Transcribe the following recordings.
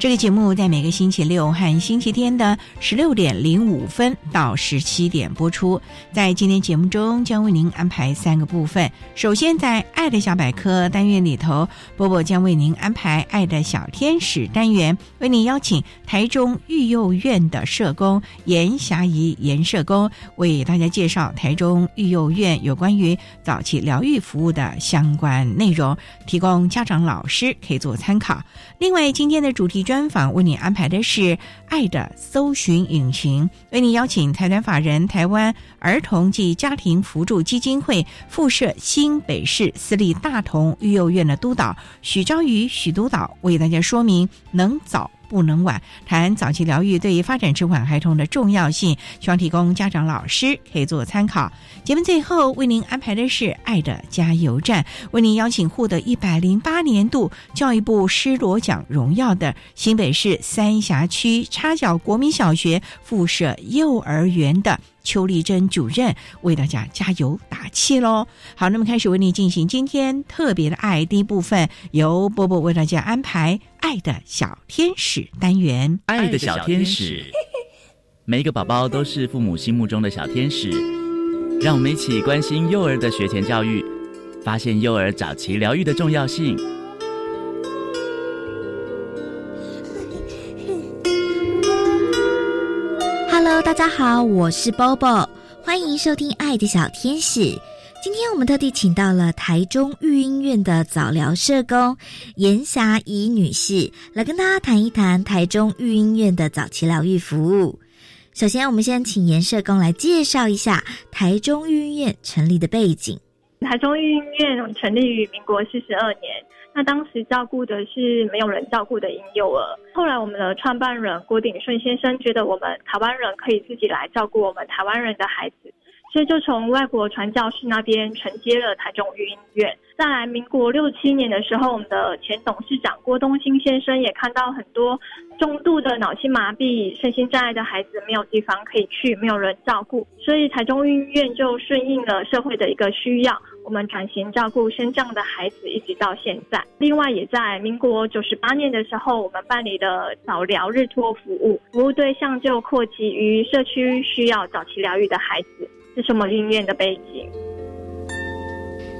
这个节目在每个星期六和星期天的十六点零五分到十七点播出。在今天节目中，将为您安排三个部分。首先，在“爱的小百科”单元里头，波波将为您安排“爱的小天使”单元，为您邀请台中育幼院的社工严霞怡严社工为大家介绍台中育幼院有关于早期疗愈服务的相关内容，提供家长、老师可以做参考。另外，今天的主题。专访为你安排的是《爱的搜寻引擎》，为你邀请台湾法人台湾儿童及家庭扶助基金会副设新北市私立大同育幼院的督导许昭瑜许督导为大家说明能早。不能晚，谈早期疗愈对于发展迟缓孩童的重要性，希望提供家长、老师可以做参考。节目最后为您安排的是“爱的加油站”，为您邀请获得一百零八年度教育部施罗奖荣耀的新北市三峡区插脚国民小学附设幼儿园的。邱丽珍主任为大家加油打气喽！好，那么开始为你进行今天特别的爱第一部分，由波波为大家安排《爱的小天使》单元。爱的小天使，每一个宝宝都是父母心目中的小天使。让我们一起关心幼儿的学前教育，发现幼儿早期疗愈的重要性。Hello，大家好，我是 Bobo，欢迎收听《爱的小天使》。今天我们特地请到了台中育婴院的早疗社工严霞怡女士，来跟大家谈一谈台中育婴院的早期疗愈服务。首先，我们先请严社工来介绍一下台中育婴院成立的背景。台中育婴院成立于民国四十二年。那当时照顾的是没有人照顾的婴幼儿。后来我们的创办人郭鼎顺先生觉得我们台湾人可以自己来照顾我们台湾人的孩子，所以就从外国传教士那边承接了台中育婴院。再来，民国六七年的时候，我们的前董事长郭东兴先生也看到很多中度的脑性麻痹、身心障碍的孩子没有地方可以去，没有人照顾，所以台中育婴院就顺应了社会的一个需要。我们转型照顾身障的孩子，一直到现在。另外，也在民国九十八年的时候，我们办理的早疗日托服务，服务对象就扩及于社区需要早期疗愈的孩子。这是我们医院的背景。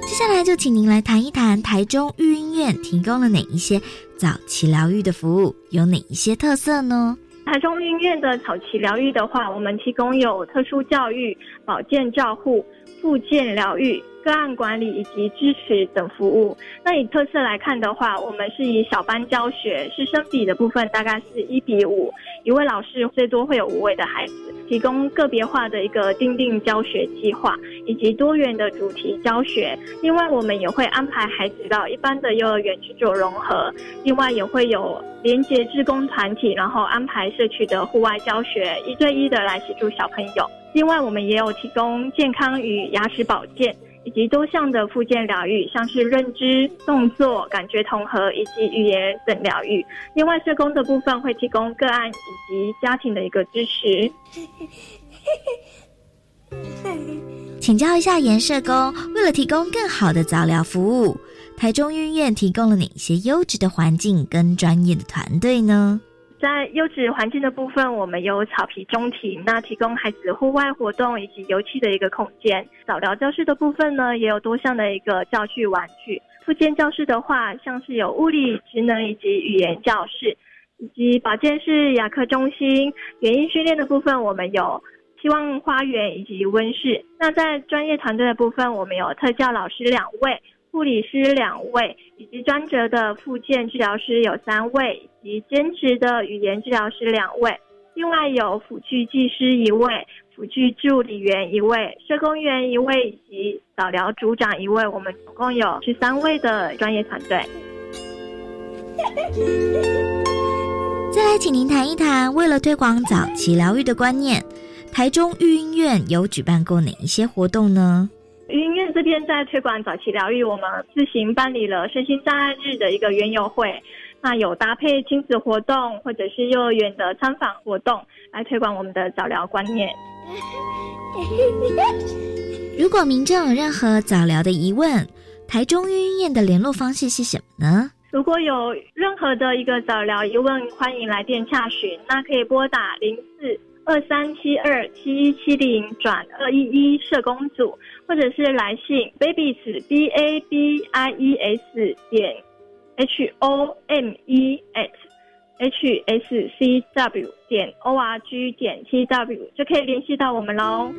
接下来就请您来谈一谈台中育婴院提供了哪一些早期疗愈的服务，有哪一些特色呢？台中育婴院的早期疗愈的话，我们提供有特殊教育、保健照护、复健疗愈。个案管理以及支持等服务。那以特色来看的话，我们是以小班教学，师生比的部分大概是一比五，一位老师最多会有五位的孩子，提供个别化的一个定定教学计划，以及多元的主题教学。另外，我们也会安排孩子到一般的幼儿园去做融合。另外，也会有连接志工团体，然后安排社区的户外教学，一对一的来协助小朋友。另外，我们也有提供健康与牙齿保健。以及多项的附件疗愈，像是认知、动作、感觉统合以及语言等疗愈。另外，社工的部分会提供个案以及家庭的一个支持。请教一下颜社工，为了提供更好的早疗服务，台中医院提供了哪些优质的环境跟专业的团队呢？在优质环境的部分，我们有草皮中庭，那提供孩子户外活动以及游憩的一个空间。早疗教室的部分呢，也有多项的一个教具玩具。附件教室的话，像是有物理、职能以及语言教室，以及保健室、牙科中心。园艺训练的部分，我们有希望花园以及温室。那在专业团队的部分，我们有特教老师两位。护理师两位，以及专职的复健治疗师有三位，以及兼职的语言治疗师两位。另外有辅具技师一位，辅具助理员一位，社工员一位，以及早疗组长一位。我们总共有十三位的专业团队。再来，请您谈一谈，为了推广早期疗愈的观念，台中育婴院有举办过哪一些活动呢？育婴院这边在推广早期疗愈，我们自行办理了身心障碍日的一个园游会，那有搭配亲子活动或者是幼儿园的参访活动，来推广我们的早疗观念。如果民众有任何早疗的疑问，台中育婴院的联络方式是什么呢？如果有任何的一个早疗疑问，欢迎来电洽询，那可以拨打零四。二三七二七一七零转二一一社工组，或者是来信 babies b a b i e s 点 h o m e at h s c w 点 o r g 点 t w 就可以联系到我们喽。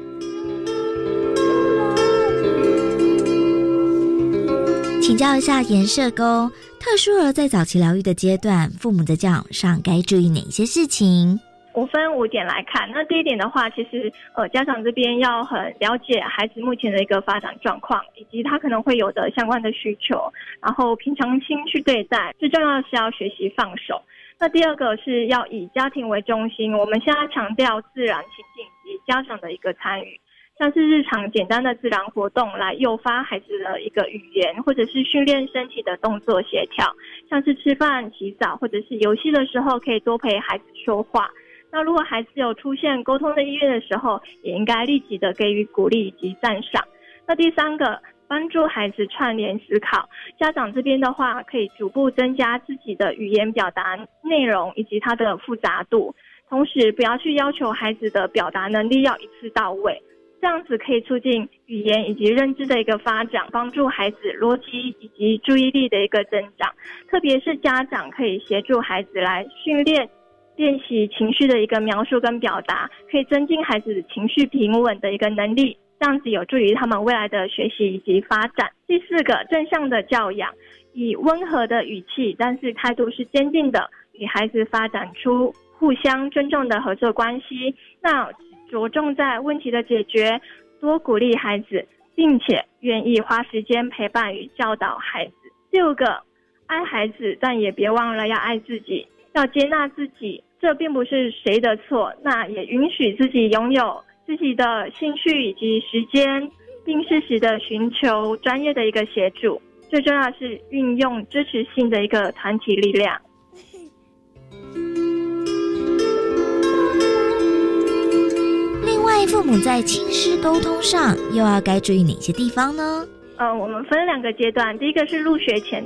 请教一下颜社工，特殊儿在早期疗愈的阶段，父母在教养上该注意哪些事情？我分五点来看，那第一点的话，其实呃家长这边要很了解孩子目前的一个发展状况，以及他可能会有的相关的需求，然后平常心去对待。最重要的是要学习放手。那第二个是要以家庭为中心，我们现在强调自然情境及家长的一个参与，像是日常简单的自然活动来诱发孩子的一个语言，或者是训练身体的动作协调，像是吃饭、洗澡或者是游戏的时候，可以多陪孩子说话。那如果孩子有出现沟通的意愿的时候，也应该立即的给予鼓励以及赞赏。那第三个，帮助孩子串联思考，家长这边的话，可以逐步增加自己的语言表达内容以及它的复杂度，同时不要去要求孩子的表达能力要一次到位，这样子可以促进语言以及认知的一个发展，帮助孩子逻辑以及注意力的一个增长。特别是家长可以协助孩子来训练。练习情绪的一个描述跟表达，可以增进孩子情绪平稳的一个能力，这样子有助于他们未来的学习以及发展。第四个，正向的教养，以温和的语气，但是态度是坚定的，与孩子发展出互相尊重的合作关系。那着重在问题的解决，多鼓励孩子，并且愿意花时间陪伴与教导孩子。六个，爱孩子，但也别忘了要爱自己，要接纳自己。这并不是谁的错，那也允许自己拥有自己的兴趣以及时间，并适时的寻求专业的一个协助。最重要是运用支持性的一个团体力量。另外，父母在亲师沟通上又要该注意哪些地方呢？呃，我们分两个阶段，第一个是入学前。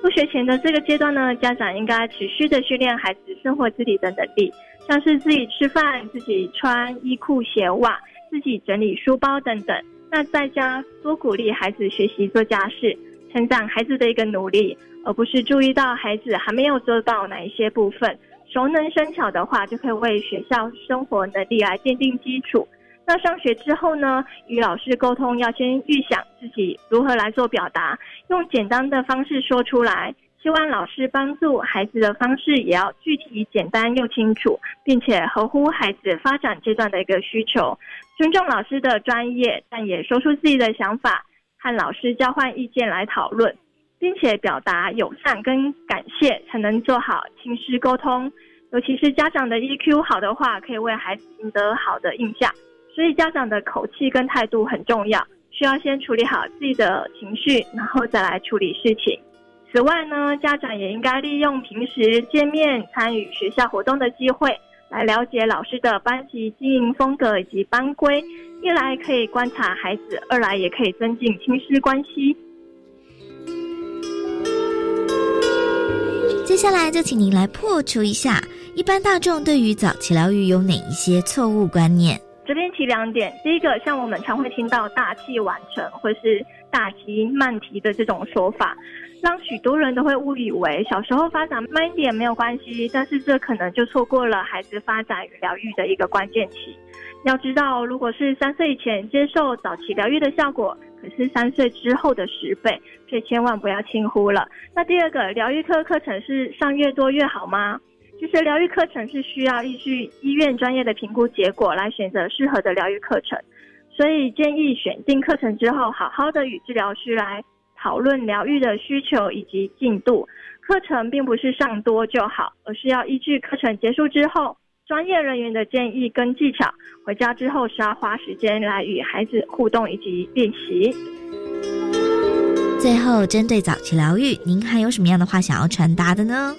入学前的这个阶段呢，家长应该持续的训练孩子生活自理的能力，像是自己吃饭、自己穿衣裤鞋袜、自己整理书包等等。那在家多鼓励孩子学习做家事，成长孩子的一个努力，而不是注意到孩子还没有做到哪一些部分，熟能生巧的话，就可以为学校生活能力来奠定基础。那上学之后呢？与老师沟通要先预想自己如何来做表达，用简单的方式说出来。希望老师帮助孩子的方式也要具体、简单又清楚，并且合乎孩子发展阶段的一个需求。尊重老师的专业，但也说出自己的想法，和老师交换意见来讨论，并且表达友善跟感谢，才能做好亲师沟通。尤其是家长的 EQ 好的话，可以为孩子赢得好的印象。所以家长的口气跟态度很重要，需要先处理好自己的情绪，然后再来处理事情。此外呢，家长也应该利用平时见面、参与学校活动的机会，来了解老师的班级经营风格以及班规。一来可以观察孩子，二来也可以增进亲师关系。接下来就请您来破除一下一般大众对于早期疗愈有哪一些错误观念。这边提两点，第一个，像我们常会听到大器晚成或是大提慢提的这种说法，让许多人都会误以为小时候发展慢一点没有关系，但是这可能就错过了孩子发展与疗愈的一个关键期。要知道，如果是三岁以前接受早期疗愈的效果，可是三岁之后的十倍，所以千万不要轻忽了。那第二个，疗愈课课程是上越多越好吗？其实疗愈课程是需要依据医院专业的评估结果来选择适合的疗愈课程，所以建议选定课程之后，好好的与治疗师来讨论疗愈的需求以及进度。课程并不是上多就好，而是要依据课程结束之后。专业人员的建议跟技巧，回家之后是要花时间来与孩子互动以及练习。最后，针对早期疗愈，您还有什么样的话想要传达的呢？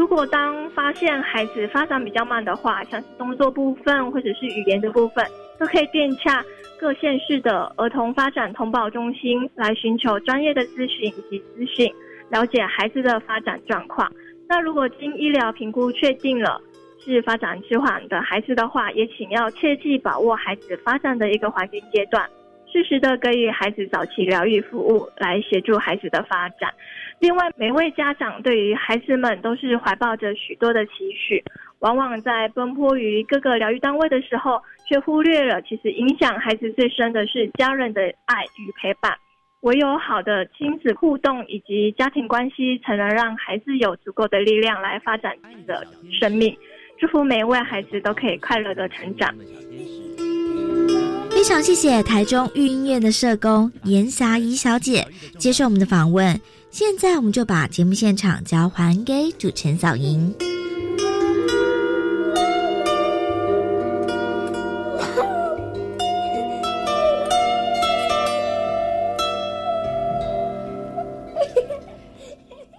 如果当发现孩子发展比较慢的话，像是动作部分或者是语言的部分，都可以电洽各县市的儿童发展通报中心来寻求专业的咨询以及资讯，了解孩子的发展状况。那如果经医疗评估确定了，是发展迟缓的孩子的话，也请要切记把握孩子发展的一个黄金阶段，适时的给予孩子早期疗愈服务，来协助孩子的发展。另外，每位家长对于孩子们都是怀抱着许多的期许，往往在奔波于各个疗愈单位的时候，却忽略了其实影响孩子最深的是家人的爱与陪伴。唯有好的亲子互动以及家庭关系，才能让孩子有足够的力量来发展自己的生命。祝福每一位孩子都可以快乐的成长。非常谢谢台中育婴院的社工严霞怡小姐接受我们的访问。现在我们就把节目现场交还给主持人小莹。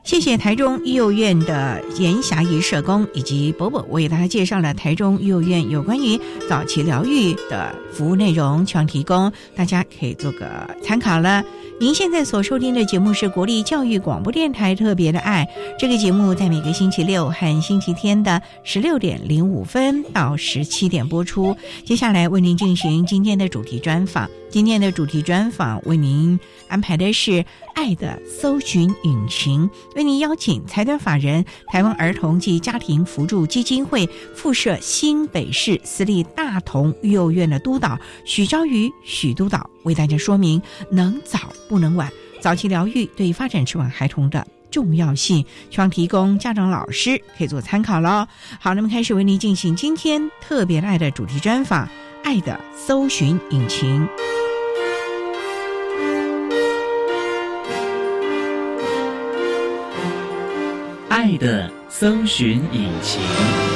谢谢台中育幼院的严霞怡社工以及伯伯为大家介绍了台中育幼院有关于早期疗愈的服务内容，希望提供大家可以做个参考了。您现在所收听的节目是国立教育广播电台特别的爱，这个节目在每个星期六和星期天的十六点零五分到十七点播出。接下来为您进行今天的主题专访，今天的主题专访为您安排的是。爱的搜寻引擎为您邀请财团法人台湾儿童及家庭扶助基金会附设新北市私立大同育幼院的督导许昭瑜许督导为大家说明能早不能晚早期疗愈对发展迟缓孩童的重要性，希望提供家长老师可以做参考喽。好，那么开始为您进行今天特别爱的主题专访，爱的搜寻引擎。爱的搜寻引擎。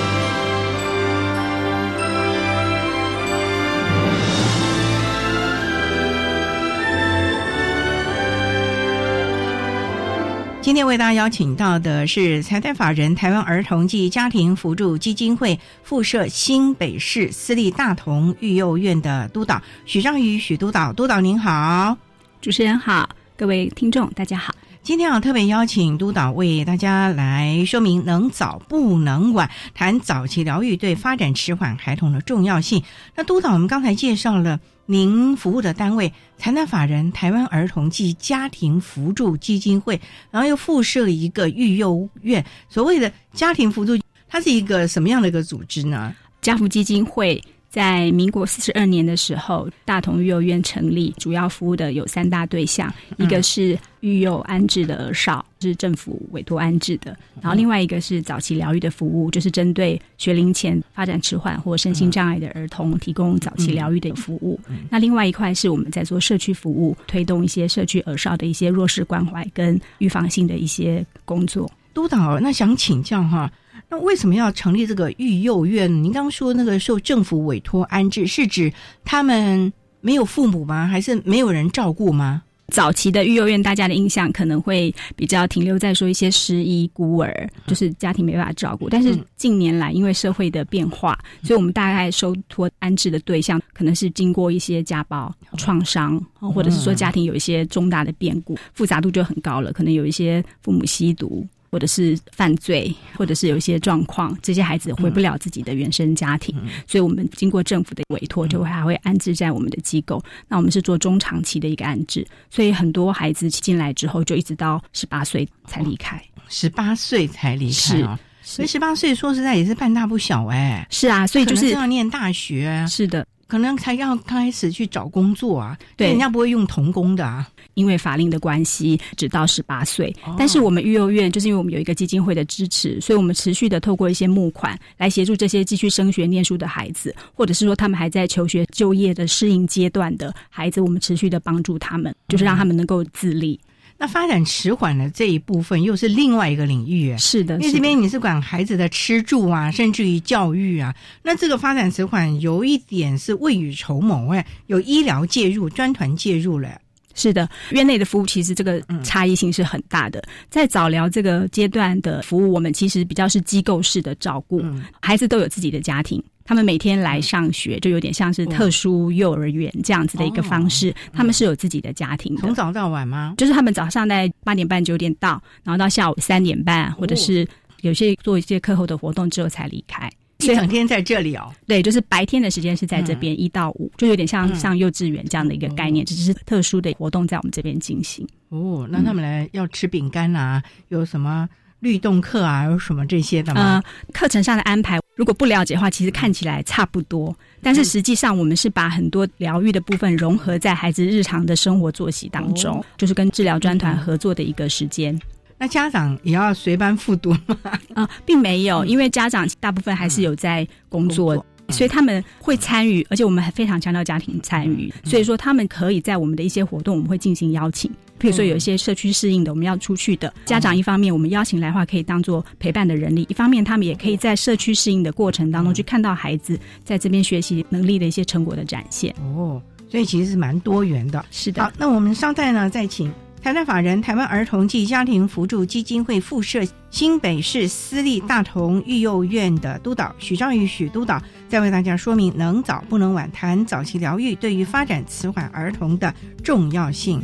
今天为大家邀请到的是财团法人台湾儿童及家庭扶助基金会附设新北市私立大同育幼院的督导许章宇许督导，督导您好，主持人好，各位听众大家好。今天啊，特别邀请督导为大家来说明“能早不能晚”，谈早期疗愈对发展迟缓孩童的重要性。那督导，我们刚才介绍了您服务的单位——财团法人台湾儿童及家庭扶助基金会，然后又附设一个育幼院。所谓的家庭扶助，它是一个什么样的一个组织呢？家福基金会。在民国四十二年的时候，大同育幼院成立，主要服务的有三大对象，一个是育幼安置的儿少，是政府委托安置的；然后另外一个是早期疗愈的服务，就是针对学龄前发展迟缓或身心障碍的儿童提供早期疗愈的服务。那另外一块是我们在做社区服务，推动一些社区儿少的一些弱势关怀跟预防性的一些工作。督导，那想请教哈。那为什么要成立这个育幼院？您刚刚说那个受政府委托安置，是指他们没有父母吗？还是没有人照顾吗？早期的育幼院，大家的印象可能会比较停留在说一些失依孤儿，就是家庭没办法照顾。但是近年来，因为社会的变化，所以我们大概收托安置的对象可能是经过一些家暴创伤，或者是说家庭有一些重大的变故，复杂度就很高了。可能有一些父母吸毒。或者是犯罪，或者是有一些状况，这些孩子回不了自己的原生家庭，所以我们经过政府的委托，就会还会安置在我们的机构。那我们是做中长期的一个安置，所以很多孩子进来之后，就一直到十八岁才离开。十八岁才离开啊！所以十八岁说实在也是半大不小哎。是啊，所以就是要念大学。是的。可能才要开始去找工作啊，对，人家不会用童工的啊，因为法令的关系，只到十八岁。但是我们育幼院就是因为我们有一个基金会的支持，所以我们持续的透过一些募款来协助这些继续升学念书的孩子，或者是说他们还在求学就业的适应阶段的孩子，我们持续的帮助他们，就是让他们能够自立。那发展迟缓的这一部分又是另外一个领域，是的，因为这边你是管孩子的吃住啊，甚至于教育啊。那这个发展迟缓有一点是未雨绸缪，哎，有医疗介入、专团介入了。是的，院内的服务其实这个差异性是很大的。在早疗这个阶段的服务，我们其实比较是机构式的照顾，孩子都有自己的家庭。他们每天来上学，就有点像是特殊幼儿园这样子的一个方式。他们是有自己的家庭，从早到晚吗？就是他们早上在八点半九点到，然后到下午三点半，或者是有些做一些课后的活动之后才离开。一整天在这里哦。对，就是白天的时间是在这边一到五，就有点像像幼稚园这样的一个概念，只是特殊的活动在我们这边进行。哦，那他们来要吃饼干啊？有什么？律动课啊，有什么这些的吗？课程上的安排，如果不了解的话，其实看起来差不多，但是实际上我们是把很多疗愈的部分融合在孩子日常的生活作息当中，就是跟治疗专团合作的一个时间。那家长也要随班复读吗？啊，并没有，因为家长大部分还是有在工作，所以他们会参与，而且我们还非常强调家庭参与，所以说他们可以在我们的一些活动，我们会进行邀请。比如说有一些社区适应的，我们要出去的家长，一方面我们邀请来的话，可以当做陪伴的人力；一方面他们也可以在社区适应的过程当中，去看到孩子在这边学习能力的一些成果的展现。哦，所以其实是蛮多元的。是的。好，那我们稍待呢，再请台湾法人台湾儿童及家庭扶助基金会附设新北市私立大同育幼院的督导许章宇许督导，再为大家说明能早不能晚，谈早期疗愈对于发展迟缓儿童的重要性。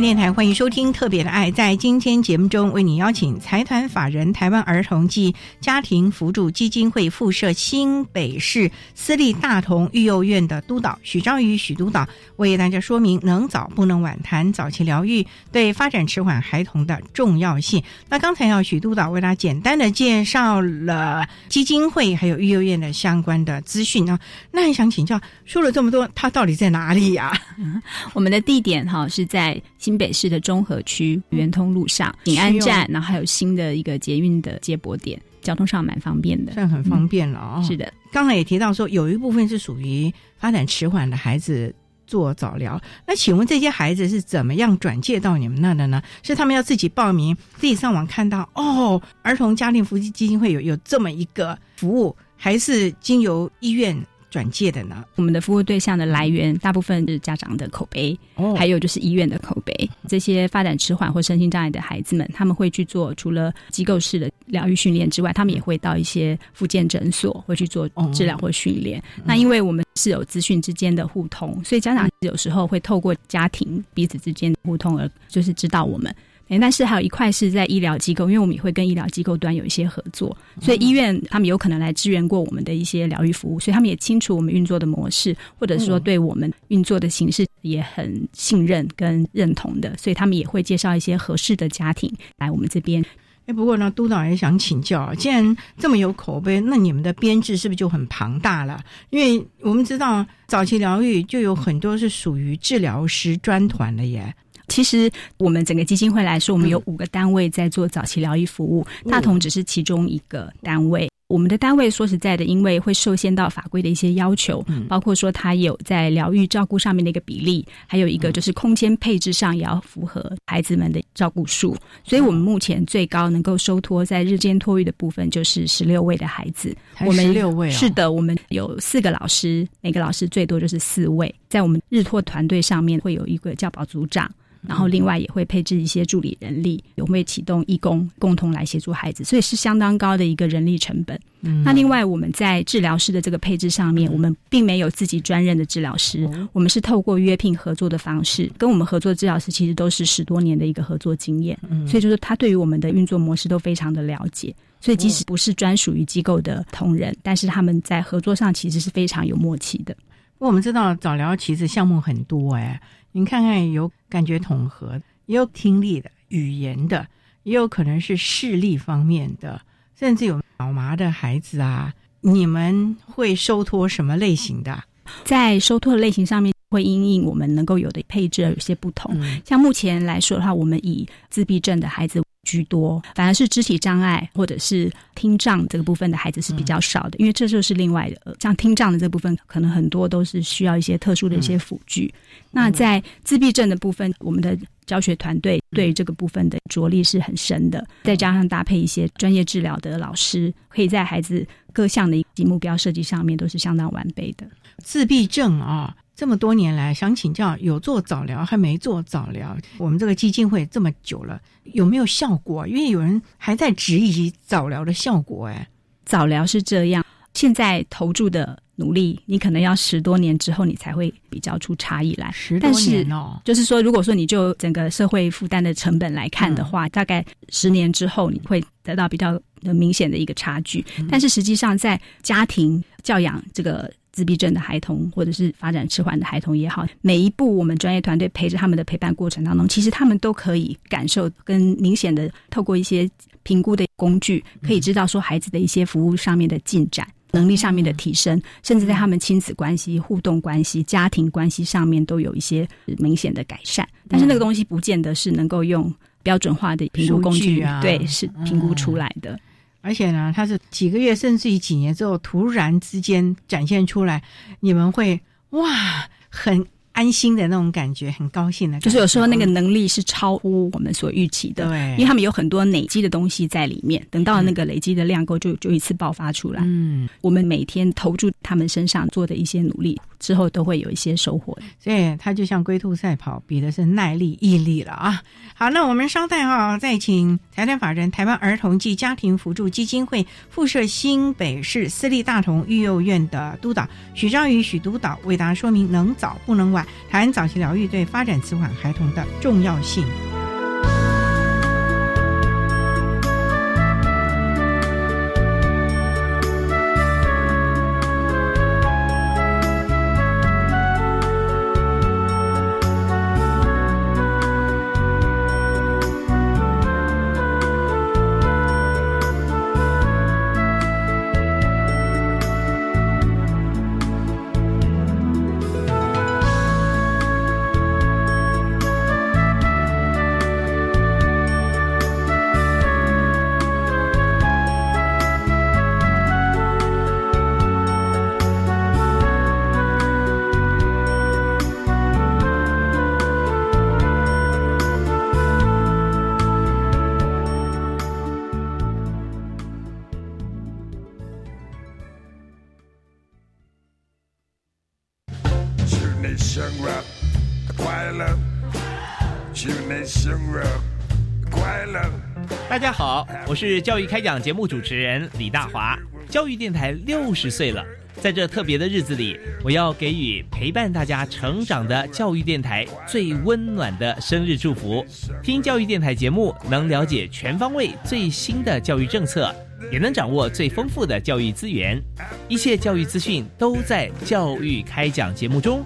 电台欢迎收听《特别的爱》。在今天节目中，为你邀请财团法人台湾儿童暨家庭扶助基金会附设新北市私立大同育幼院的督导许章宇许督导，为大家说明能早不能晚，谈早期疗愈对发展迟缓孩童的重要性。那刚才要许督导为大家简单的介绍了基金会还有育幼院的相关的资讯啊。那想请教，说了这么多，它到底在哪里呀？我们的地点哈是在。新北市的中和区圆通路上，景安站，然后还有新的一个捷运的接驳点，交通上蛮方便的，算很方便了哦。是的，刚才也提到说，有一部分是属于发展迟缓的孩子做早疗。那请问这些孩子是怎么样转介到你们那的呢？是他们要自己报名，自己上网看到哦，儿童家庭福祉基金会有有这么一个服务，还是经由医院？转介的呢？我们的服务对象的来源大部分是家长的口碑，哦，还有就是医院的口碑。这些发展迟缓或身心障碍的孩子们，他们会去做除了机构式的疗愈训练之外，他们也会到一些复健诊所会去做治疗或训练。那因为我们是有资讯之间的互通，所以家长有时候会透过家庭彼此之间的互通而就是知道我们。但是还有一块是在医疗机构，因为我们也会跟医疗机构端有一些合作，所以医院他们有可能来支援过我们的一些疗愈服务，所以他们也清楚我们运作的模式，或者说对我们运作的形式也很信任跟认同的，所以他们也会介绍一些合适的家庭来我们这边。哎，不过呢，督导也想请教，既然这么有口碑，那你们的编制是不是就很庞大了？因为我们知道早期疗愈就有很多是属于治疗师专团的耶。其实我们整个基金会来说，我们有五个单位在做早期疗愈服务，大同只是其中一个单位。我们的单位说实在的，因为会受限到法规的一些要求，包括说它有在疗愈照顾上面的一个比例，还有一个就是空间配置上也要符合孩子们的照顾数。所以我们目前最高能够收托在日间托育的部分就是十六位的孩子。我们六位是的，我们有四个老师，每个老师最多就是四位。在我们日托团队上面会有一个教保组长。然后另外也会配置一些助理人力，也会启动义工共同来协助孩子，所以是相当高的一个人力成本。那另外我们在治疗师的这个配置上面，我们并没有自己专任的治疗师，我们是透过约聘合作的方式，跟我们合作的治疗师其实都是十多年的一个合作经验，所以就是他对于我们的运作模式都非常的了解，所以即使不是专属于机构的同仁，但是他们在合作上其实是非常有默契的。我们知道早疗其实项目很多哎。您看看，有感觉统合，也有听力的、语言的，也有可能是视力方面的，甚至有脑麻的孩子啊。你们会收托什么类型的？在收托的类型上面，会因应我们能够有的配置而有些不同。像目前来说的话，我们以自闭症的孩子。居多，反而是肢体障碍或者是听障这个部分的孩子是比较少的，因为这就是另外的。像听障的这部分，可能很多都是需要一些特殊的一些辅具。那在自闭症的部分，我们的教学团队对这个部分的着力是很深的，再加上搭配一些专业治疗的老师，可以在孩子各项的及目标设计上面都是相当完备的。自闭症啊。这么多年来，想请教有做早疗还没做早疗？我们这个基金会这么久了，有没有效果？因为有人还在质疑早疗的效果。哎，早疗是这样，现在投注的努力，你可能要十多年之后，你才会比较出差异来。十多年哦，就是说，如果说你就整个社会负担的成本来看的话，大概十年之后，你会得到比较明显的一个差距。但是实际上，在家庭教养这个。自闭症的孩童，或者是发展迟缓的孩童也好，每一步我们专业团队陪着他们的陪伴过程当中，其实他们都可以感受跟明显的透过一些评估的工具，可以知道说孩子的一些服务上面的进展、能力上面的提升，甚至在他们亲子关系、互动关系、家庭关系上面都有一些明显的改善。但是那个东西不见得是能够用标准化的评估工具啊，对，是评估出来的。而且呢，它是几个月甚至于几年之后突然之间展现出来，你们会哇很。安心的那种感觉，很高兴的，就是有时候那个能力是超乎我们所预期的，对，因为他们有很多累积的东西在里面，等到那个累积的量够，就就一次爆发出来。嗯，我们每天投注他们身上做的一些努力之后，都会有一些收获。所以，他就像龟兔赛跑，比的是耐力、毅力了啊！好，那我们稍待哈，再请财团法人台湾儿童及家庭辅助基金会附设新北市私立大同育幼院的督导许章宇许督导为大家说明能早不能晚。谈早期疗愈对发展迟缓孩童的重要性。是教育开讲节目主持人李大华。教育电台六十岁了，在这特别的日子里，我要给予陪伴大家成长的教育电台最温暖的生日祝福。听教育电台节目，能了解全方位最新的教育政策，也能掌握最丰富的教育资源。一切教育资讯都在教育开讲节目中，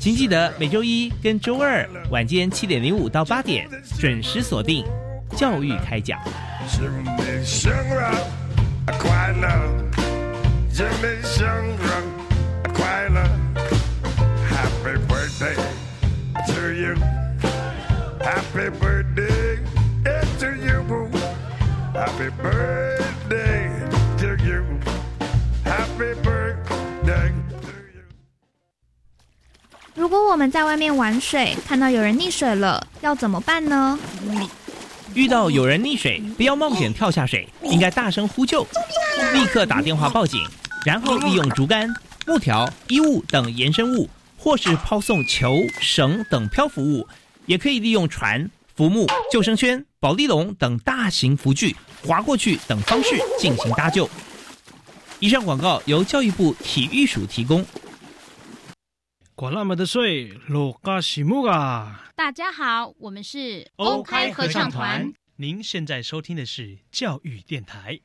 请记得每周一跟周二晚间七点零五到八点准时锁定。教育开讲。祝你生日快乐，祝你生日快乐，Happy birthday to you，Happy birthday to you，Happy birthday to you，Happy birthday to you。如果我们在外面玩水，看到有人溺水了，要怎么办呢？遇到有人溺水，不要冒险跳下水，应该大声呼救，立刻打电话报警，然后利用竹竿、木条、衣物等延伸物，或是抛送球、绳等漂浮物，也可以利用船、浮木、救生圈、保利龙等大型浮具划过去等方式进行搭救。以上广告由教育部体育署提供。管那么的水，落嘎西木啊！大家好，我们是欧开合唱团。您现在收听的是教育电台。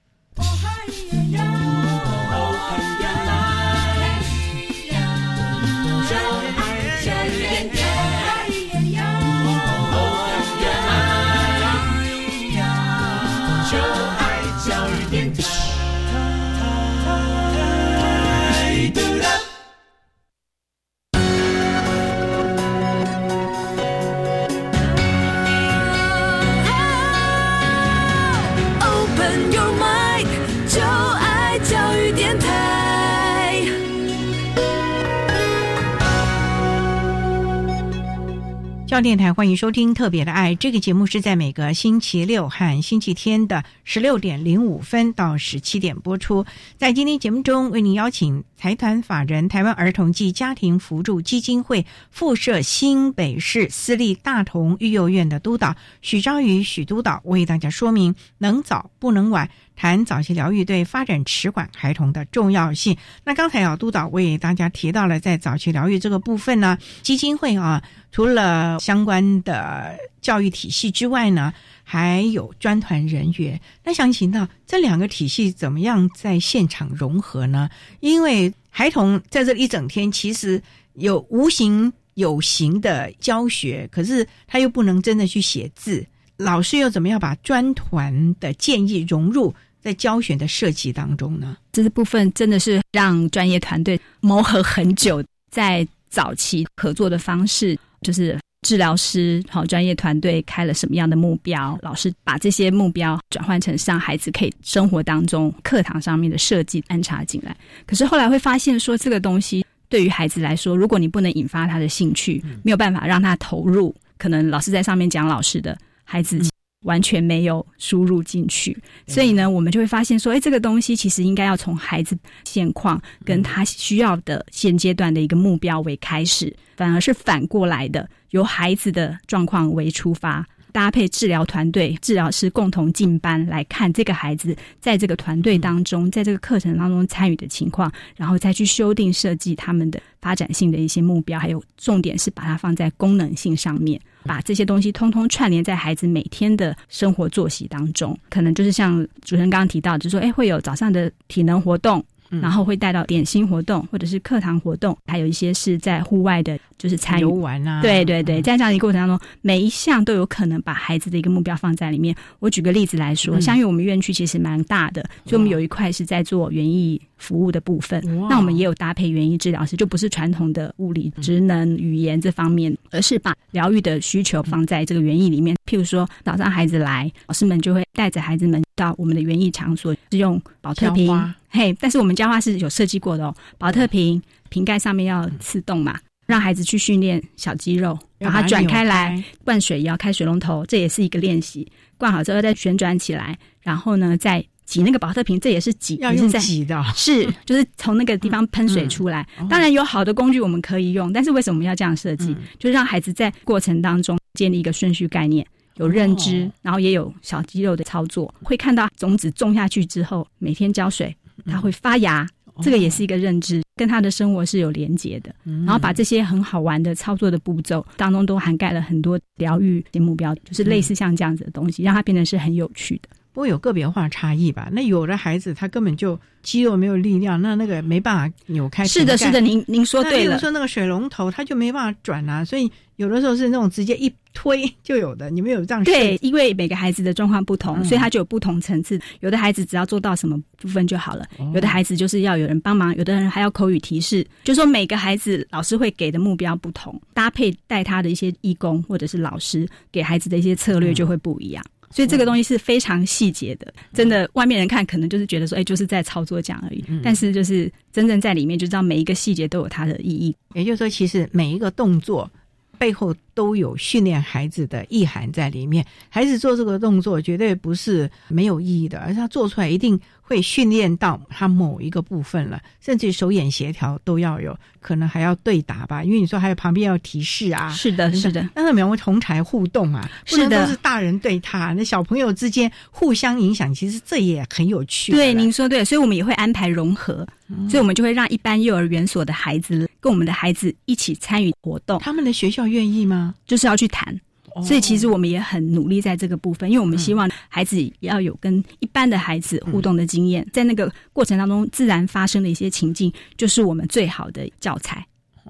电台欢迎收听《特别的爱》这个节目，是在每个星期六和星期天的十六点零五分到十七点播出。在今天节目中，为您邀请财团法人台湾儿童及家庭扶助基金会附设新北市私立大同育幼院的督导许昭宇许督导，为大家说明能早不能晚。谈早期疗愈对发展迟缓孩童的重要性。那刚才啊，督导为大家提到了在早期疗愈这个部分呢，基金会啊，除了相关的教育体系之外呢，还有专团人员。那想请到这两个体系怎么样在现场融合呢？因为孩童在这一整天其实有无形有形的教学，可是他又不能真的去写字，老师又怎么样把专团的建议融入？在教学的设计当中呢，这部分真的是让专业团队磨合很久。在早期合作的方式，就是治疗师好专业团队开了什么样的目标，老师把这些目标转换成让孩子可以生活当中课堂上面的设计安插进来。可是后来会发现说，这个东西对于孩子来说，如果你不能引发他的兴趣，没有办法让他投入，可能老师在上面讲老师的孩子。完全没有输入进去，所以呢，我们就会发现说，哎，这个东西其实应该要从孩子现况跟他需要的现阶段的一个目标为开始，反而是反过来的，由孩子的状况为出发。搭配治疗团队、治疗师共同进班来看这个孩子在这个团队当中，在这个课程当中参与的情况，然后再去修订设计他们的发展性的一些目标，还有重点是把它放在功能性上面，把这些东西通通串联在孩子每天的生活作息当中。可能就是像主持人刚刚提到，就是说，哎，会有早上的体能活动。然后会带到点心活动，或者是课堂活动，还有一些是在户外的，就是参与游玩啊。对对对，在这样一个过程当中，每一项都有可能把孩子的一个目标放在里面。我举个例子来说，像因为我们院区其实蛮大的，所以我们有一块是在做园艺服务的部分。那我们也有搭配园艺治疗师，就不是传统的物理、职能、语言这方面，而是把疗愈的需求放在这个园艺里面。譬如说，早上孩子来，老师们就会带着孩子们到我们的园艺场所，是用保特瓶。嘿，但是我们浇花是有设计过的哦，保特瓶瓶盖上面要刺洞嘛，让孩子去训练小肌肉，把它转开来，灌水也要开水龙头，这也是一个练习。灌好之后再旋转起来，然后呢再挤那个保特瓶，这也是挤，要用挤的，是就是从那个地方喷水出来。当然有好的工具我们可以用，但是为什么要这样设计？就是让孩子在过程当中建立一个顺序概念，有认知，然后也有小肌肉的操作，会看到种子种下去之后，每天浇水，它会发芽。这个也是一个认知，跟他的生活是有连接的。然后把这些很好玩的操作的步骤当中，都涵盖了很多疗愈的目标，就是类似像这样子的东西，让它变得是很有趣的。不过有个别化差异吧。那有的孩子他根本就肌肉没有力量，那那个没办法扭开。是的，是的，您您说对了。比如说那个水龙头，他就没办法转啊，所以有的时候是那种直接一推就有的。你们有这样？对，因为每个孩子的状况不同，所以他就有不同层次。有的孩子只要做到什么部分就好了，有的孩子就是要有人帮忙，有的人还要口语提示。就说每个孩子老师会给的目标不同，搭配带他的一些义工或者是老师给孩子的一些策略就会不一样。所以这个东西是非常细节的，真的，外面人看可能就是觉得说，哎，就是在操作讲而已。但是就是真正在里面，就知道每一个细节都有它的意义。也就是说，其实每一个动作背后都有训练孩子的意涵在里面。孩子做这个动作绝对不是没有意义的，而是他做出来一定。会训练到他某一个部分了，甚至手眼协调都要有，可能还要对答吧，因为你说还有旁边要提示啊。是的，是的，那他们会同台互动啊，是的，都是大人对他，那小朋友之间互相影响，其实这也很有趣。对，您说对，所以我们也会安排融合，所以我们就会让一般幼儿园所的孩子跟我们的孩子一起参与活动。他们的学校愿意吗？就是要去谈。所以其实我们也很努力在这个部分，因为我们希望孩子要有跟一般的孩子互动的经验，在那个过程当中自然发生的一些情境，就是我们最好的教材。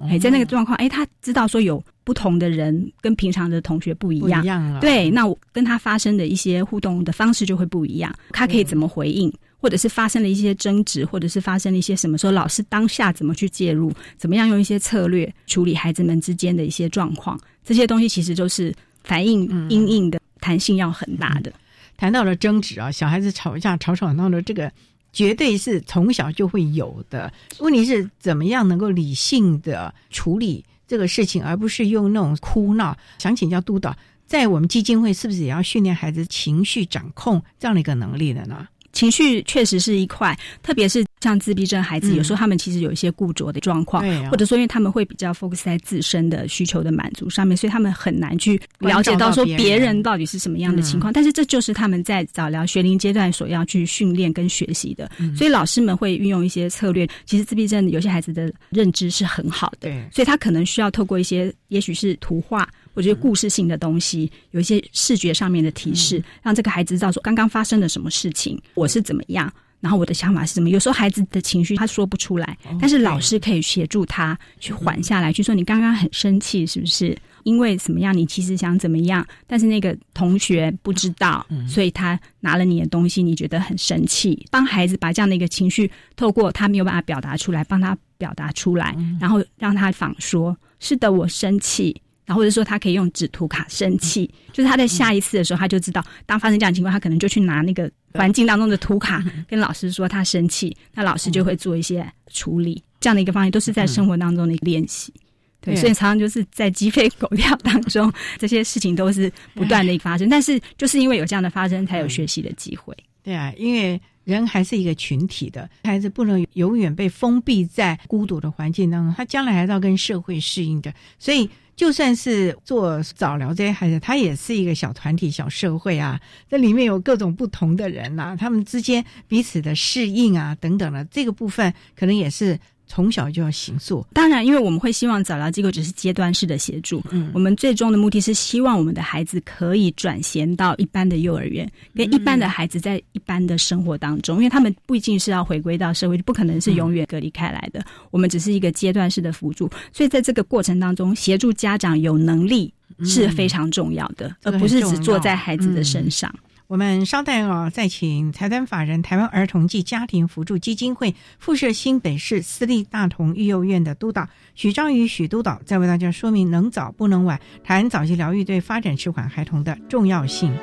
哎，在那个状况，哎，他知道说有不同的人跟平常的同学不一样，对，那我跟他发生的一些互动的方式就会不一样，他可以怎么回应，或者是发生了一些争执，或者是发生了一些什么时候，老师当下怎么去介入，怎么样用一些策略处理孩子们之间的一些状况，这些东西其实都是。反应阴影的弹性要很大的。谈到了争执啊，小孩子吵架吵吵闹闹，这个绝对是从小就会有的。问题是怎么样能够理性的处理这个事情，而不是用那种哭闹？想请教督导，在我们基金会是不是也要训练孩子情绪掌控这样的一个能力的呢？情绪确实是一块，特别是像自闭症孩子，有时候他们其实有一些固着的状况，或者说因为他们会比较 focus 在自身的需求的满足上面，所以他们很难去了解到说别人到底是什么样的情况。但是这就是他们在早疗学龄阶段所要去训练跟学习的。所以老师们会运用一些策略。其实自闭症有些孩子的认知是很好的，所以他可能需要透过一些，也许是图画。我觉得故事性的东西，有一些视觉上面的提示，让这个孩子知道说刚刚发生了什么事情，我是怎么样，然后我的想法是什么。有时候孩子的情绪他说不出来，但是老师可以协助他去缓下来，去说你刚刚很生气，是不是？因为怎么样？你其实想怎么样？但是那个同学不知道，所以他拿了你的东西，你觉得很生气。帮孩子把这样的一个情绪，透过他没有办法表达出来，帮他表达出来，然后让他仿说：“是的，我生气。”然后或者说他可以用纸图卡生气，就是他在下一次的时候他就知道，当发生这样的情况，他可能就去拿那个环境当中的图卡跟老师说他生气，那老师就会做一些处理。这样的一个方式都是在生活当中的练习，对，所以常常就是在鸡飞狗跳当中，这些事情都是不断的发生。但是就是因为有这样的发生，才有学习的机会。对啊，因为人还是一个群体的孩子，不能永远被封闭在孤独的环境当中，他将来还是要跟社会适应的，所以。就算是做早疗这些孩子，他也是一个小团体、小社会啊。这里面有各种不同的人呐，他们之间彼此的适应啊，等等的，这个部分可能也是。从小就要行塑，当然，因为我们会希望早疗机构只是阶段式的协助。嗯，我们最终的目的是希望我们的孩子可以转衔到一般的幼儿园，跟一般的孩子在一般的生活当中，因为他们不一定是要回归到社会，不可能是永远隔离开来的。我们只是一个阶段式的辅助，所以在这个过程当中，协助家长有能力是非常重要的，而不是只坐在孩子的身上。我们稍待哦，再请财团法人台湾儿童暨家庭扶助基金会附设新北市私立大同育幼院的督导许章宇许督导，再为大家说明能早不能晚，谈早期疗愈对发展迟缓孩童的重要性。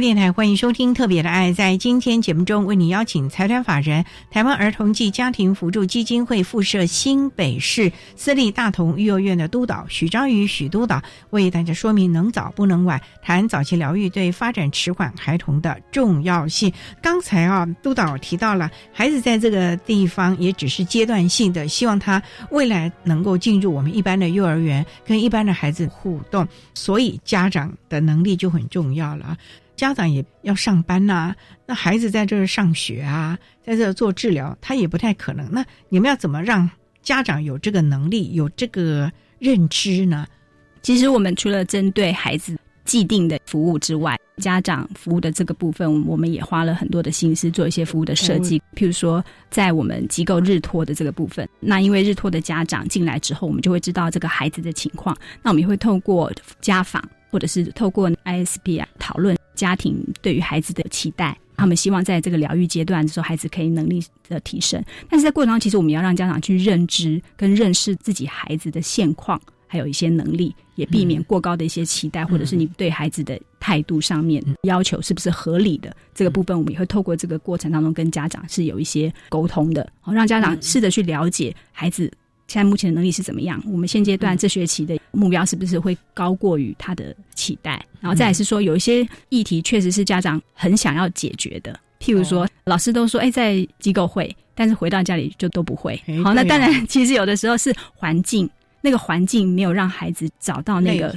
电台欢迎收听《特别的爱》。在今天节目中，为你邀请财团法人台湾儿童及家庭辅助基金会附设新北市私立大同育幼院的督导许章宇许督导，为大家说明能早不能晚，谈早期疗愈对发展迟缓孩童的重要性。刚才啊，督导提到了孩子在这个地方也只是阶段性的，希望他未来能够进入我们一般的幼儿园，跟一般的孩子互动，所以家长的能力就很重要了。家长也要上班呐，那孩子在这儿上学啊，在这儿做治疗，他也不太可能。那你们要怎么让家长有这个能力、有这个认知呢？其实我们除了针对孩子既定的服务之外，家长服务的这个部分，我们也花了很多的心思做一些服务的设计。譬如说，在我们机构日托的这个部分，那因为日托的家长进来之后，我们就会知道这个孩子的情况，那我们也会透过家访。或者是透过 ISP 啊讨论家庭对于孩子的期待，他们希望在这个疗愈阶段的时候，孩子可以能力的提升。但是在过程中，其实我们要让家长去认知跟认识自己孩子的现况，还有一些能力，也避免过高的一些期待，或者是你对孩子的态度上面要求是不是合理的这个部分，我们也会透过这个过程当中跟家长是有一些沟通的，好让家长试着去了解孩子。现在目前的能力是怎么样？我们现阶段这学期的目标是不是会高过于他的期待？然后再是说，有一些议题确实是家长很想要解决的，譬如说，老师都说，哎，在机构会，但是回到家里就都不会。好，那当然，其实有的时候是环境，那个环境没有让孩子找到那个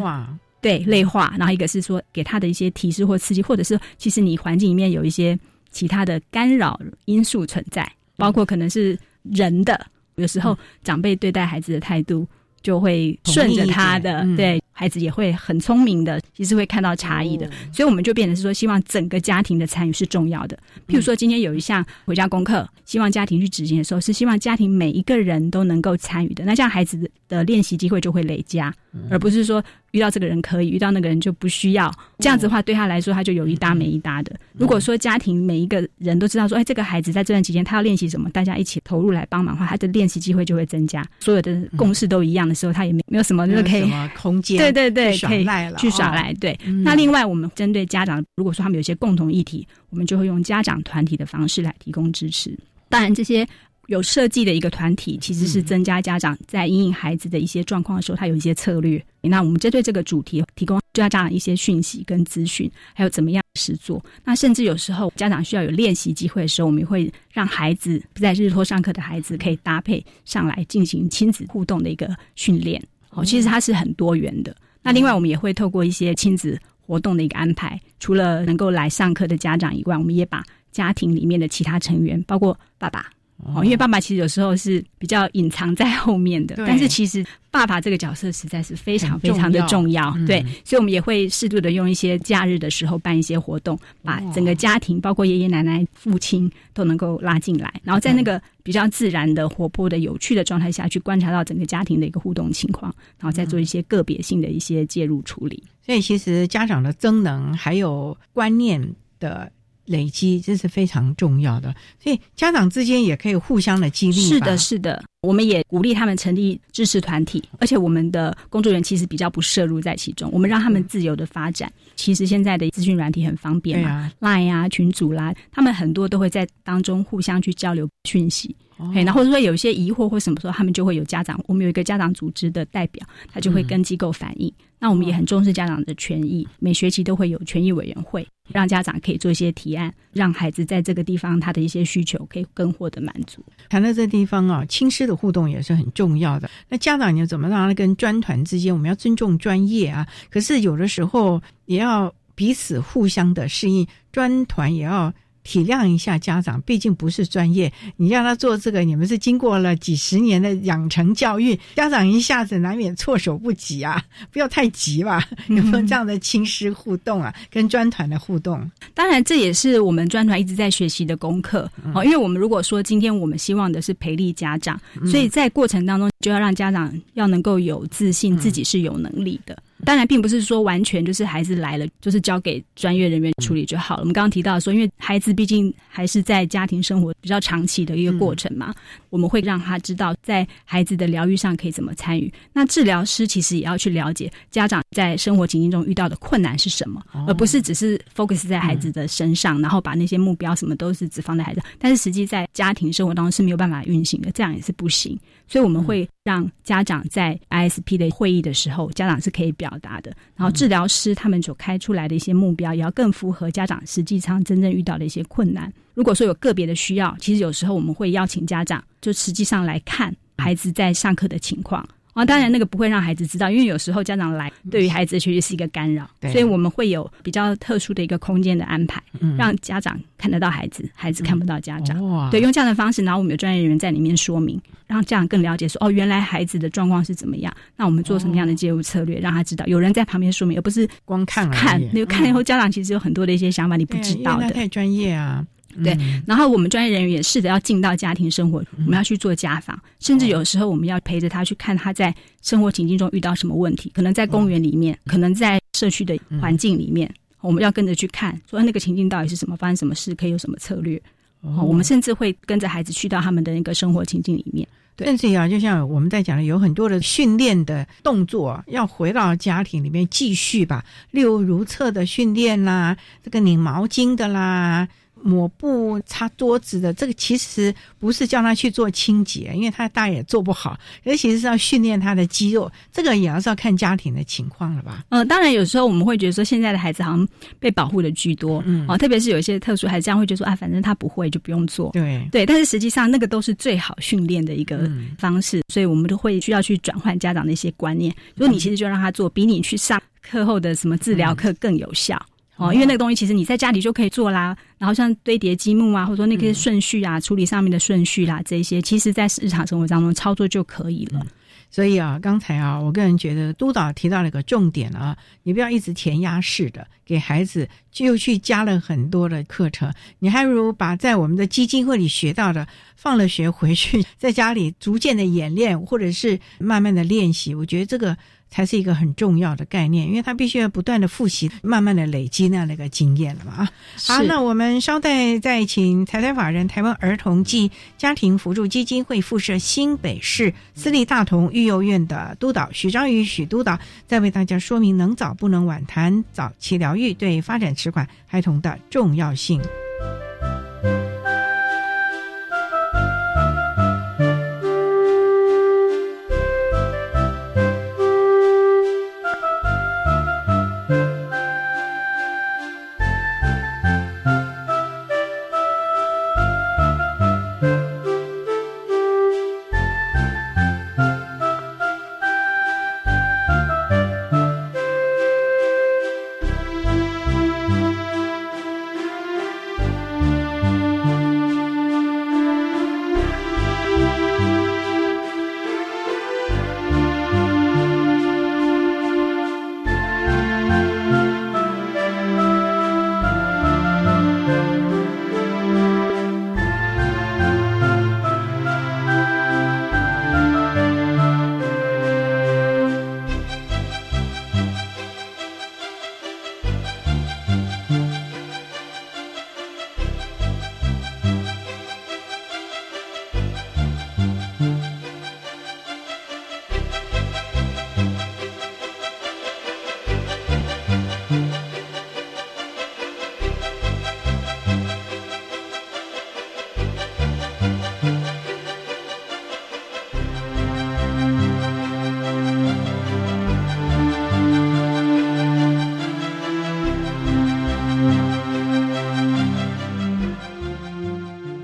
对类化。然后一个是说，给他的一些提示或刺激，或者是其实你环境里面有一些其他的干扰因素存在，包括可能是人的。有时候长辈对待孩子的态度就会顺着他的，对孩子也会很聪明的，其实会看到差异的，所以我们就变成是说，希望整个家庭的参与是重要的。譬如说，今天有一项回家功课，希望家庭去执行的时候，是希望家庭每一个人都能够参与的，那这样孩子的练习机会就会累加，而不是说。遇到这个人可以，遇到那个人就不需要。这样子的话，对他来说，他就有一搭没一搭的。如果说家庭每一个人都知道说，哎，这个孩子在这段期间他要练习什么，大家一起投入来帮忙的话，他的练习机会就会增加。所有的共识都一样的时候，他也没没有什么那个可以空间，对对对，可以了，去耍赖。对。那另外，我们针对家长，如果说他们有一些共同议题，我们就会用家长团体的方式来提供支持。当然，这些。有设计的一个团体，其实是增加家长在引领孩子的一些状况的时候，他有一些策略。那我们针对这个主题，提供家长一些讯息跟资讯，还有怎么样实做。那甚至有时候家长需要有练习机会的时候，我们会让孩子不在日托上课的孩子可以搭配上来进行亲子互动的一个训练。哦，其实它是很多元的。那另外，我们也会透过一些亲子活动的一个安排，除了能够来上课的家长以外，我们也把家庭里面的其他成员，包括爸爸。哦，因为爸爸其实有时候是比较隐藏在后面的，但是其实爸爸这个角色实在是非常非常的重要，对，所以我们也会适度的用一些假日的时候办一些活动，把整个家庭，包括爷爷奶奶、父亲都能够拉进来，然后在那个比较自然的、活泼的、有趣的状态下去观察到整个家庭的一个互动情况，然后再做一些个别性的一些介入处理。所以，其实家长的增能还有观念的。累积这是非常重要的，所以家长之间也可以互相的激励。是的，是的，我们也鼓励他们成立支持团体，而且我们的工作人员其实比较不涉入在其中，我们让他们自由的发展。其实现在的资讯软体很方便嘛，Line 啊、群组啦，他们很多都会在当中互相去交流讯息。哎，然后说有一些疑惑或什么时候，他们就会有家长，我们有一个家长组织的代表，他就会跟机构反映。那我们也很重视家长的权益，每学期都会有权益委员会，让家长可以做一些提案，让孩子在这个地方他的一些需求可以更获得满足。谈到这地方啊，亲师的互动也是很重要的。那家长你要怎么让他跟专团之间，我们要尊重专业啊，可是有的时候也要彼此互相的适应，专团也要。体谅一下家长，毕竟不是专业，你让他做这个，你们是经过了几十年的养成教育，家长一下子难免措手不及啊！不要太急吧，有没有这样的亲师互动啊？跟专团的互动，当然这也是我们专团一直在学习的功课哦。因为我们如果说今天我们希望的是培力家长，所以在过程当中就要让家长要能够有自信，自己是有能力的。当然，并不是说完全就是孩子来了，就是交给专业人员处理就好了。我们刚刚提到说，因为孩子毕竟还是在家庭生活比较长期的一个过程嘛，我们会让他知道在孩子的疗愈上可以怎么参与。那治疗师其实也要去了解家长在生活情境中遇到的困难是什么，而不是只是 focus 在孩子的身上，然后把那些目标什么都是只放在孩子，但是实际在家庭生活当中是没有办法运行的，这样也是不行。所以我们会让家长在 ISP 的会议的时候，家长是可以表达的，然后治疗师他们所开出来的一些目标，也要更符合家长实际上真正遇到的一些困难。如果说有个别的需要，其实有时候我们会邀请家长，就实际上来看孩子在上课的情况。啊，当然那个不会让孩子知道，因为有时候家长来对于孩子确实是一个干扰，所以我们会有比较特殊的一个空间的安排，让家长看得到孩子，孩子看不到家长。对，用这样的方式，然后我们有专业人员在里面说明，让家长更了解说，哦，原来孩子的状况是怎么样，那我们做什么样的介入策略，让他知道有人在旁边说明，而不是光看看。你看以后，家长其实有很多的一些想法，你不知道的。太专业啊。对，然后我们专业人员也试着要进到家庭生活，我们要去做家访，甚至有时候我们要陪着他去看他在生活情境中遇到什么问题，可能在公园里面，可能在社区的环境里面，我们要跟着去看，说那个情境到底是什么，发生什么事，可以有什么策略。我们甚至会跟着孩子去到他们的那个生活情境里面。甚至啊，就像我们在讲的，有很多的训练的动作要回到家庭里面继续吧，例如如厕的训练啦，这个拧毛巾的啦。抹布、擦桌子的这个，其实不是叫他去做清洁，因为他大也做不好，尤其是要训练他的肌肉，这个也要是要看家庭的情况了吧？嗯，当然有时候我们会觉得说，现在的孩子好像被保护的居多，嗯，哦，特别是有一些特殊孩子，这样会觉得说啊，反正他不会就不用做，对对，但是实际上那个都是最好训练的一个方式，所以我们都会需要去转换家长的一些观念，如果你其实就让他做，比你去上课后的什么治疗课更有效。哦，因为那个东西其实你在家里就可以做啦，然后像堆叠积木啊，或者说那些顺序啊，处理上面的顺序啦，这些其实在日常生活当中操作就可以了。所以啊，刚才啊，我个人觉得督导提到了一个重点啊，你不要一直填鸭式的给孩子，就去加了很多的课程，你还不如把在我们的基金会里学到的放了学回去，在家里逐渐的演练，或者是慢慢的练习。我觉得这个。才是一个很重要的概念，因为他必须要不断的复习，慢慢的累积那样的一个经验了嘛啊。好，那我们稍待再请财团法人台湾儿童暨家庭辅助基金会附设新北市私立大同育幼院的督导许章宇许督导，再为大家说明能早不能晚谈早期疗愈对发展迟缓孩童的重要性。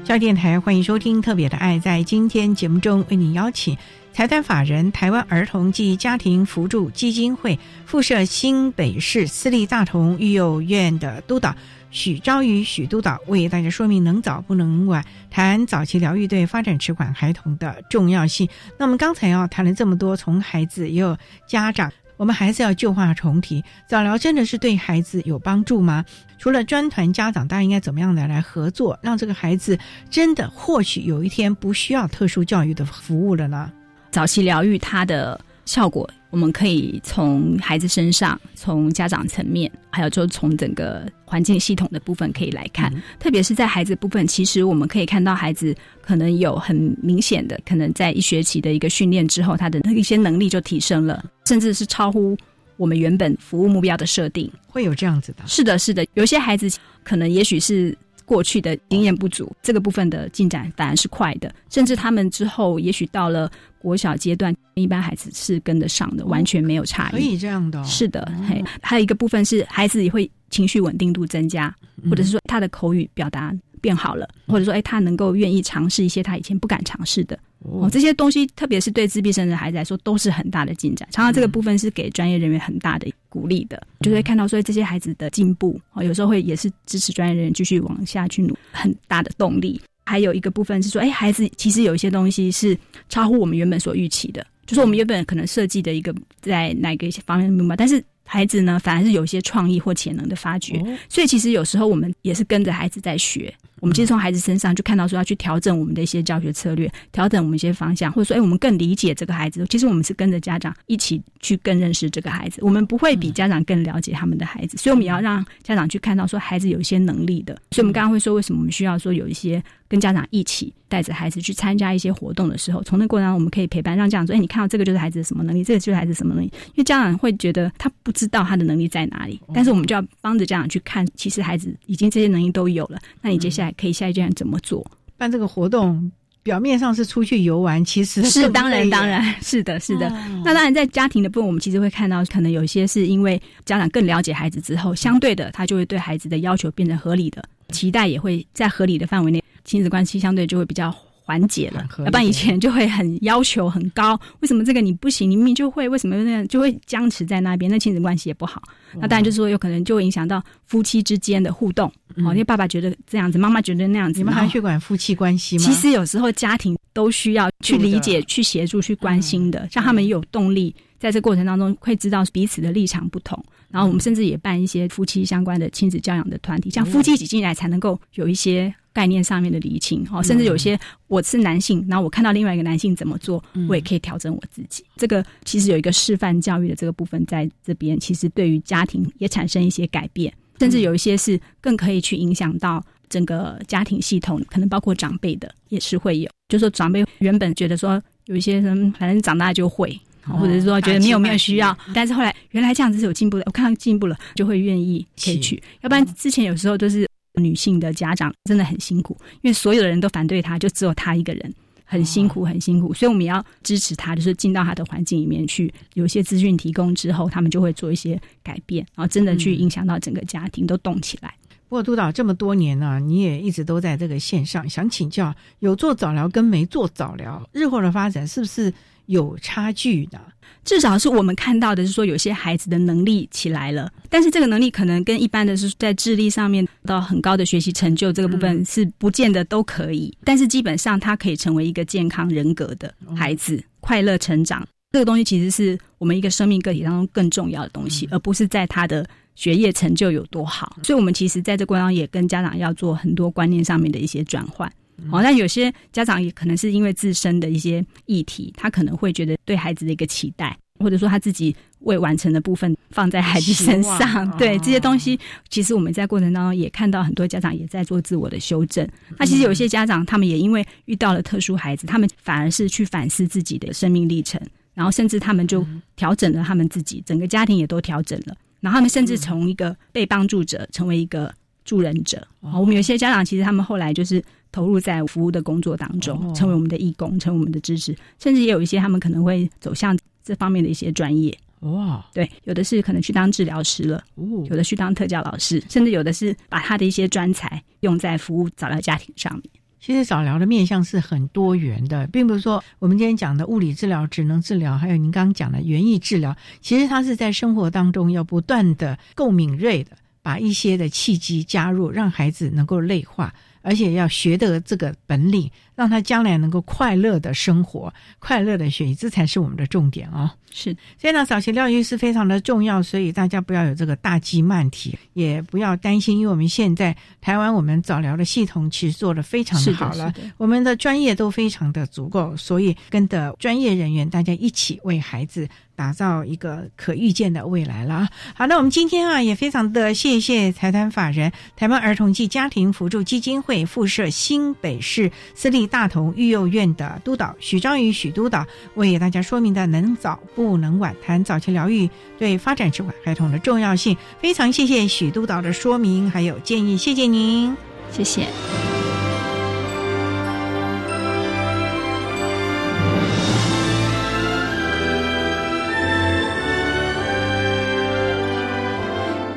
教电台欢迎收听《特别的爱》。在今天节目中，为您邀请财团法人台湾儿童及家庭扶助基金会附设新北市私立大同育幼院的督导许昭宇许督导，为大家说明能早不能晚，谈早期疗愈对发展迟缓孩童的重要性。那我们刚才要谈了这么多，从孩子也有家长。我们还是要旧话重提，早疗真的是对孩子有帮助吗？除了专团家长，大家应该怎么样的来合作，让这个孩子真的或许有一天不需要特殊教育的服务了呢？早期疗愈他的效果。我们可以从孩子身上，从家长层面，还有就从整个环境系统的部分可以来看。特别是在孩子部分，其实我们可以看到孩子可能有很明显的，可能在一学期的一个训练之后，他的那一些能力就提升了，甚至是超乎我们原本服务目标的设定。会有这样子的？是的，是的，有些孩子可能也许是。过去的经验不足，这个部分的进展反而是快的，甚至他们之后也许到了国小阶段，一般孩子是跟得上的，完全没有差异。可以这样的，是的。嘿，还有一个部分是孩子也会情绪稳定度增加，或者是说他的口语表达变好了，或者说哎他能够愿意尝试一些他以前不敢尝试的。哦，这些东西特别是对自闭症的孩子来说都是很大的进展。常常这个部分是给专业人员很大的鼓励的，就会看到说这些孩子的进步。哦，有时候会也是支持专业人员继续往下去努很大的动力。还有一个部分是说，哎，孩子其实有一些东西是超乎我们原本所预期的，就是我们原本可能设计的一个在哪个方面的目标，但是孩子呢反而是有一些创意或潜能的发掘。所以其实有时候我们也是跟着孩子在学。我们其实从孩子身上就看到说要去调整我们的一些教学策略，调整我们一些方向，或者说，哎，我们更理解这个孩子。其实我们是跟着家长一起去更认识这个孩子，我们不会比家长更了解他们的孩子，所以我们也要让家长去看到说孩子有一些能力的。所以我们刚刚会说，为什么我们需要说有一些。跟家长一起带着孩子去参加一些活动的时候，从那过程当中我们可以陪伴，让家长说：“哎，你看到这个就是孩子的什么能力，这个就是孩子什么能力。”因为家长会觉得他不知道他的能力在哪里，但是我们就要帮着家长去看，其实孩子已经这些能力都有了。那你接下来可以下一阶段怎么做？办这个活动，表面上是出去游玩，其实是当然当然是的，是的。那当然在家庭的部分，我们其实会看到，可能有一些是因为家长更了解孩子之后，相对的他就会对孩子的要求变成合理的，期待也会在合理的范围内。亲子关系相对就会比较缓解了，要不然以前就会很要求很高。为什么这个你不行？你明明就会，为什么那样就会僵持在那边？那亲子关系也不好。那当然就是说，有可能就会影响到夫妻之间的互动。哦，因为爸爸觉得这样子，妈妈觉得那样子，你们还去管夫妻关系吗？其实有时候家庭都需要去理解、去协助、去关心的，让他们有动力，在这过程当中会知道彼此的立场不同。然后我们甚至也办一些夫妻相关的亲子教养的团体，像夫妻一起进来才能够有一些。概念上面的厘清，哦，甚至有些我是男性，然后我看到另外一个男性怎么做，我也可以调整我自己。这个其实有一个示范教育的这个部分在这边，其实对于家庭也产生一些改变，甚至有一些是更可以去影响到整个家庭系统，可能包括长辈的也是会有。就说长辈原本觉得说有一些人反正长大就会，或者是说觉得没有没有需要，但是后来原来这样子是有进步的，我看到进步了就会愿意可以去，要不然之前有时候都是。女性的家长真的很辛苦，因为所有的人都反对她，就只有她一个人很辛苦，很辛苦。所以我们也要支持他，就是进到他的环境里面去，有一些资讯提供之后，他们就会做一些改变，然后真的去影响到整个家庭都动起来。不过督导这么多年呢，你也一直都在这个线上，想请教，有做早疗跟没做早疗，日后的发展是不是有差距的？至少是我们看到的是说，有些孩子的能力起来了，但是这个能力可能跟一般的是在智力上面到很高的学习成就这个部分是不见得都可以，但是基本上他可以成为一个健康人格的孩子，快乐成长。这个东西其实是我们一个生命个体当中更重要的东西，而不是在他的学业成就有多好。所以，我们其实在这过程中也跟家长要做很多观念上面的一些转换。哦，但有些家长也可能是因为自身的一些议题，他可能会觉得对孩子的一个期待，或者说他自己未完成的部分放在孩子身上。对这些东西，其实我们在过程当中也看到很多家长也在做自我的修正。那其实有些家长，他们也因为遇到了特殊孩子，他们反而是去反思自己的生命历程，然后甚至他们就调整了他们自己，整个家庭也都调整了。然后他们甚至从一个被帮助者成为一个助人者。我们有些家长其实他们后来就是。投入在服务的工作当中，成为我们的义工，成为我们的支持，甚至也有一些他们可能会走向这方面的一些专业。哇，对，有的是可能去当治疗师了，有的去当特教老师，甚至有的是把他的一些专才用在服务早疗家庭上面。其实早疗的面向是很多元的，并不是说我们今天讲的物理治疗、职能治疗，还有您刚刚讲的园艺治疗，其实它是在生活当中要不断的够敏锐的，把一些的契机加入，让孩子能够内化。而且要学得这个本领，让他将来能够快乐的生活、快乐的学习，这才是我们的重点哦。是，所以呢，早期教育是非常的重要，所以大家不要有这个大计慢题，也不要担心，因为我们现在台湾我们早疗的系统其实做的非常的好了，我们的专业都非常的足够，所以跟着专业人员大家一起为孩子。打造一个可预见的未来了。好，那我们今天啊，也非常的谢谢财团法人台湾儿童及家庭辅助基金会附设新北市私立大同育幼院的督导许章宇许督导为大家说明的能早不能晚，谈早期疗愈对发展迟缓孩童的重要性。非常谢谢许督导的说明还有建议，谢谢您，谢谢。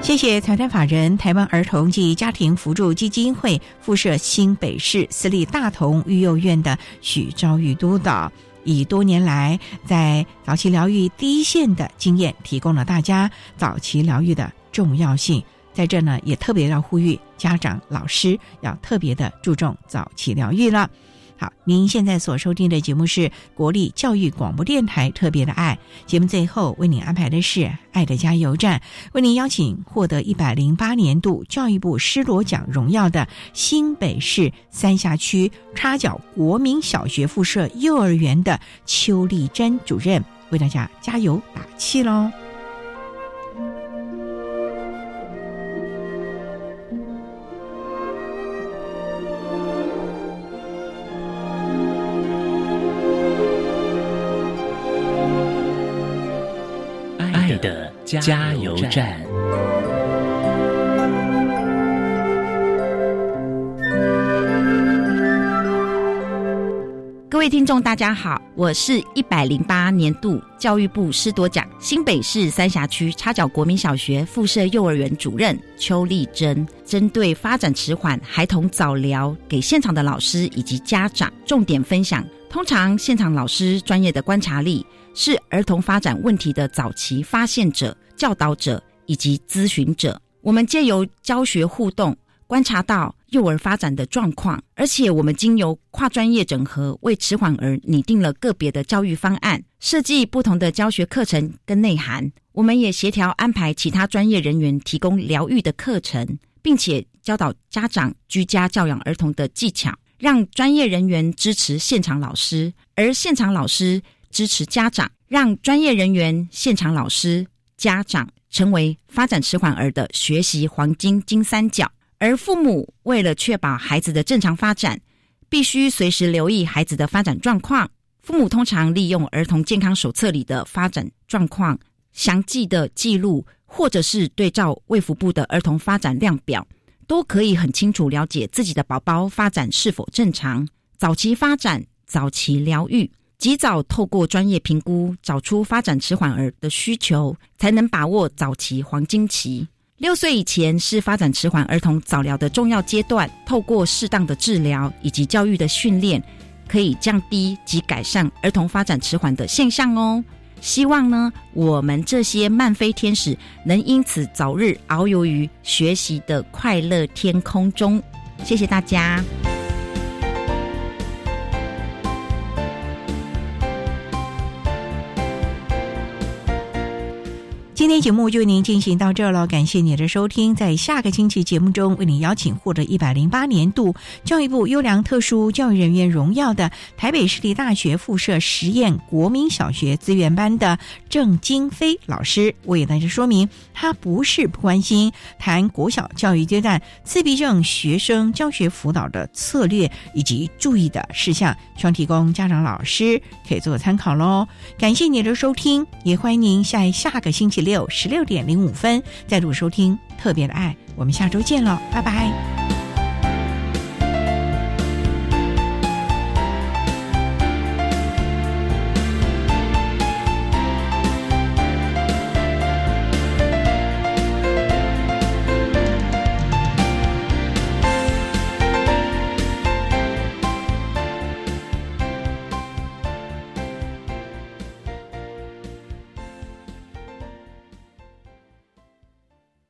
谢谢财团法人台湾儿童及家庭扶助基金会附设新北市私立大同育幼院的许昭玉督导，以多年来在早期疗愈第一线的经验，提供了大家早期疗愈的重要性。在这呢，也特别要呼吁家长、老师要特别的注重早期疗愈了。好，您现在所收听的节目是国立教育广播电台特别的爱节目，最后为您安排的是爱的加油站，为您邀请获得一百零八年度教育部施罗奖荣耀的新北市三峡区插角国民小学附设幼儿园的邱丽珍主任，为大家加油打气喽。加油站。各位听众，大家好，我是一百零八年度教育部师铎奖新北市三峡区插角国民小学附设幼儿园主任邱丽珍。针对发展迟缓孩童早疗，给现场的老师以及家长重点分享。通常现场老师专业的观察力。是儿童发展问题的早期发现者、教导者以及咨询者。我们借由教学互动，观察到幼儿发展的状况，而且我们经由跨专业整合，为迟缓儿拟定了个别的教育方案，设计不同的教学课程跟内涵。我们也协调安排其他专业人员提供疗愈的课程，并且教导家长居家教养儿童的技巧，让专业人员支持现场老师，而现场老师。支持家长，让专业人员、现场老师、家长成为发展迟缓儿的学习黄金金三角。而父母为了确保孩子的正常发展，必须随时留意孩子的发展状况。父母通常利用儿童健康手册里的发展状况详细的记录，或者是对照卫福部的儿童发展量表，都可以很清楚了解自己的宝宝发展是否正常。早期发展，早期疗愈。及早透过专业评估，找出发展迟缓儿的需求，才能把握早期黄金期。六岁以前是发展迟缓儿童早疗的重要阶段。透过适当的治疗以及教育的训练，可以降低及改善儿童发展迟缓的现象哦。希望呢，我们这些漫飞天使能因此早日遨游于学习的快乐天空中。谢谢大家。今天节目就为您进行到这了，感谢您的收听。在下个星期节目中，为您邀请获得一百零八年度教育部优良特殊教育人员荣耀的台北市立大学附设实验国民小学资源班的郑金飞老师，为大家说明他不是不关心谈国小教育阶段自闭症学生教学辅导的策略以及注意的事项，希望提供家长老师可以做参考喽。感谢您的收听，也欢迎您在下个星期六。六十六点零五分，再度收听特别的爱，我们下周见了，拜拜。